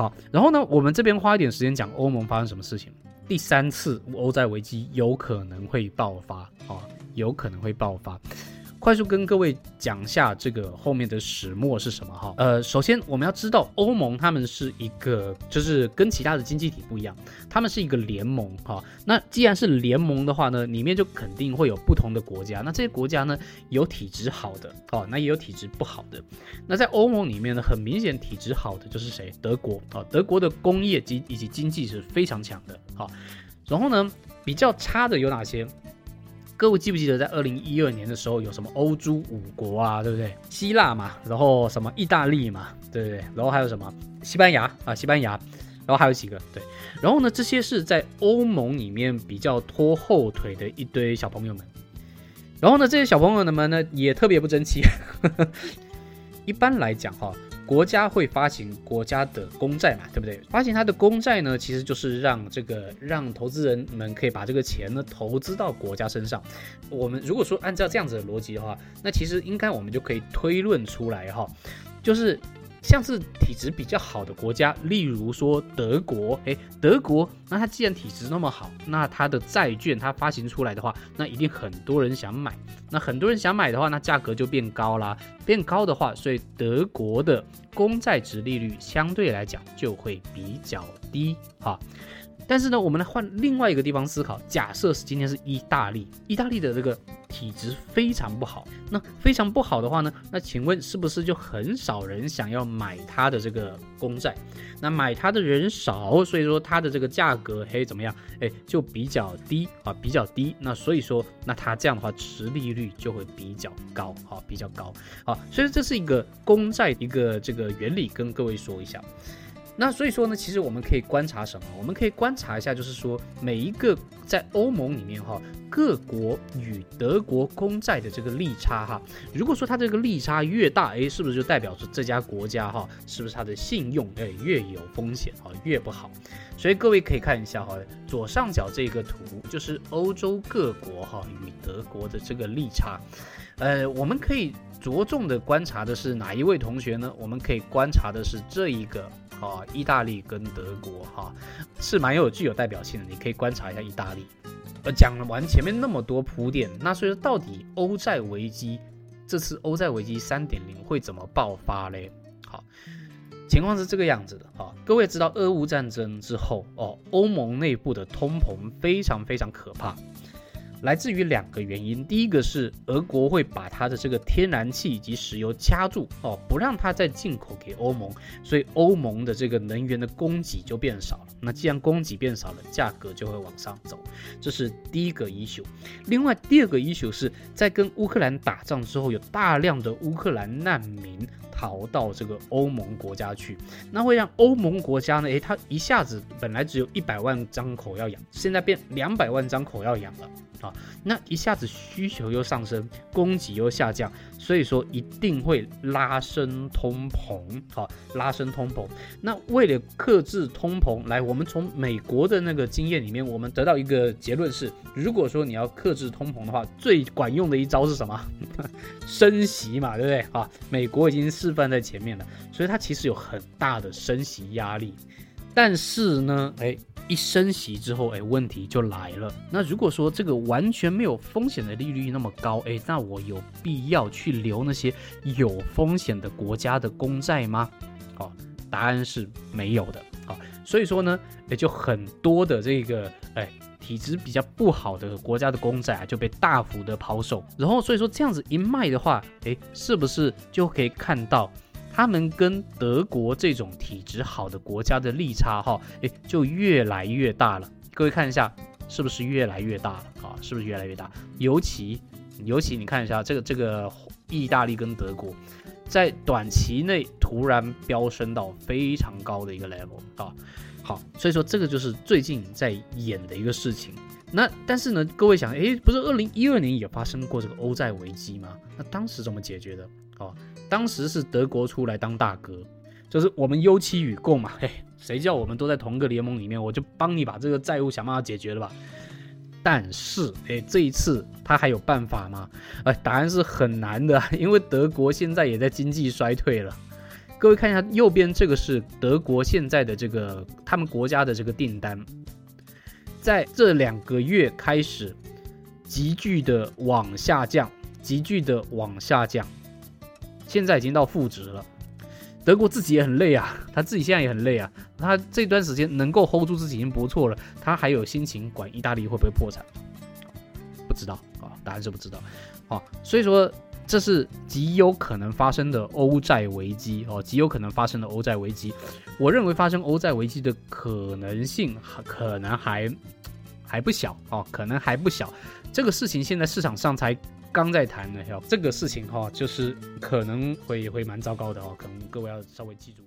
好，然后呢，我们这边花一点时间讲欧盟发生什么事情。第三次欧债危机有可能会爆发，啊，有可能会爆发。快速跟各位讲一下这个后面的始末是什么哈？呃，首先我们要知道欧盟他们是一个，就是跟其他的经济体不一样，他们是一个联盟哈。那既然是联盟的话呢，里面就肯定会有不同的国家。那这些国家呢，有体质好的哦，那也有体质不好的。那在欧盟里面呢，很明显体质好的就是谁？德国啊，德国的工业及以及经济是非常强的啊。然后呢，比较差的有哪些？各位记不记得在二零一二年的时候有什么欧洲五国啊，对不对？希腊嘛，然后什么意大利嘛，对不对？然后还有什么西班牙啊，西班牙，然后还有几个对。然后呢，这些是在欧盟里面比较拖后腿的一堆小朋友们。然后呢，这些小朋友们呢也特别不争气。一般来讲哈。国家会发行国家的公债嘛，对不对？发行它的公债呢，其实就是让这个让投资人们可以把这个钱呢投资到国家身上。我们如果说按照这样子的逻辑的话，那其实应该我们就可以推论出来哈，就是。像是体质比较好的国家，例如说德国，诶，德国，那它既然体质那么好，那它的债券它发行出来的话，那一定很多人想买，那很多人想买的话，那价格就变高啦，变高的话，所以德国的公债值利率相对来讲就会比较低，哈。但是呢，我们来换另外一个地方思考，假设是今天是意大利，意大利的这个体质非常不好，那非常不好的话呢，那请问是不是就很少人想要买它的这个公债？那买它的人少，所以说它的这个价格嘿怎么样？哎，就比较低啊，比较低。那所以说，那它这样的话，持利率就会比较高，好，比较高，好。所以这是一个公债一个这个原理，跟各位说一下。那所以说呢，其实我们可以观察什么？我们可以观察一下，就是说每一个在欧盟里面哈，各国与德国公债的这个利差哈，如果说它这个利差越大，哎，是不是就代表着这家国家哈，是不是它的信用哎越有风险啊，越不好？所以各位可以看一下哈，左上角这个图就是欧洲各国哈与德国的这个利差，呃，我们可以着重的观察的是哪一位同学呢？我们可以观察的是这一个。啊，意大利跟德国哈是蛮有具有代表性的，你可以观察一下意大利。呃，讲完前面那么多铺垫，那所以说到底欧债危机这次欧债危机三点零会怎么爆发嘞？好，情况是这个样子的啊。各位知道俄乌战争之后哦，欧盟内部的通膨非常非常可怕。来自于两个原因，第一个是俄国会把它的这个天然气以及石油掐住哦，不让它再进口给欧盟，所以欧盟的这个能源的供给就变少了。那既然供给变少了，价格就会往上走，这是第一个因素。另外第二个因素是在跟乌克兰打仗之后，有大量的乌克兰难民逃到这个欧盟国家去，那会让欧盟国家呢，诶，它一下子本来只有一百万张口要养，现在变两百万张口要养了。啊，那一下子需求又上升，供给又下降，所以说一定会拉升通膨，好，拉升通膨。那为了克制通膨，来，我们从美国的那个经验里面，我们得到一个结论是，如果说你要克制通膨的话，最管用的一招是什么？升息嘛，对不对？啊，美国已经示范在前面了，所以它其实有很大的升息压力。但是呢，哎。一升息之后，哎，问题就来了。那如果说这个完全没有风险的利率那么高，哎，那我有必要去留那些有风险的国家的公债吗？哦，答案是没有的。好，所以说呢，也就很多的这个哎体质比较不好的国家的公债啊就被大幅的抛售。然后所以说这样子一卖的话，哎，是不是就可以看到？他们跟德国这种体质好的国家的利差，哈，诶，就越来越大了。各位看一下，是不是越来越大了啊？是不是越来越大？尤其，尤其你看一下这个这个意大利跟德国，在短期内突然飙升到非常高的一个 level 啊。好，所以说这个就是最近在演的一个事情。那但是呢，各位想，诶，不是二零一二年也发生过这个欧债危机吗？那当时怎么解决的？哦，当时是德国出来当大哥，就是我们忧戚与共嘛。嘿，谁叫我们都在同一个联盟里面，我就帮你把这个债务想办法解决了吧。但是，哎，这一次他还有办法吗？哎，答案是很难的，因为德国现在也在经济衰退了。各位看一下右边这个是德国现在的这个他们国家的这个订单，在这两个月开始急剧的往下降，急剧的往下降，现在已经到负值了。德国自己也很累啊，他自己现在也很累啊。他这段时间能够 hold 住自己已经不错了，他还有心情管意大利会不会破产？不知道啊，答案是不知道。好，所以说这是极有可能发生的欧债危机哦，极有可能发生的欧债危机。我认为发生欧债危机的可能性可能还还不小哦，可能还不小。这个事情现在市场上才。刚在谈的，要这个事情哈，就是可能会会蛮糟糕的哦，可能各位要稍微记住。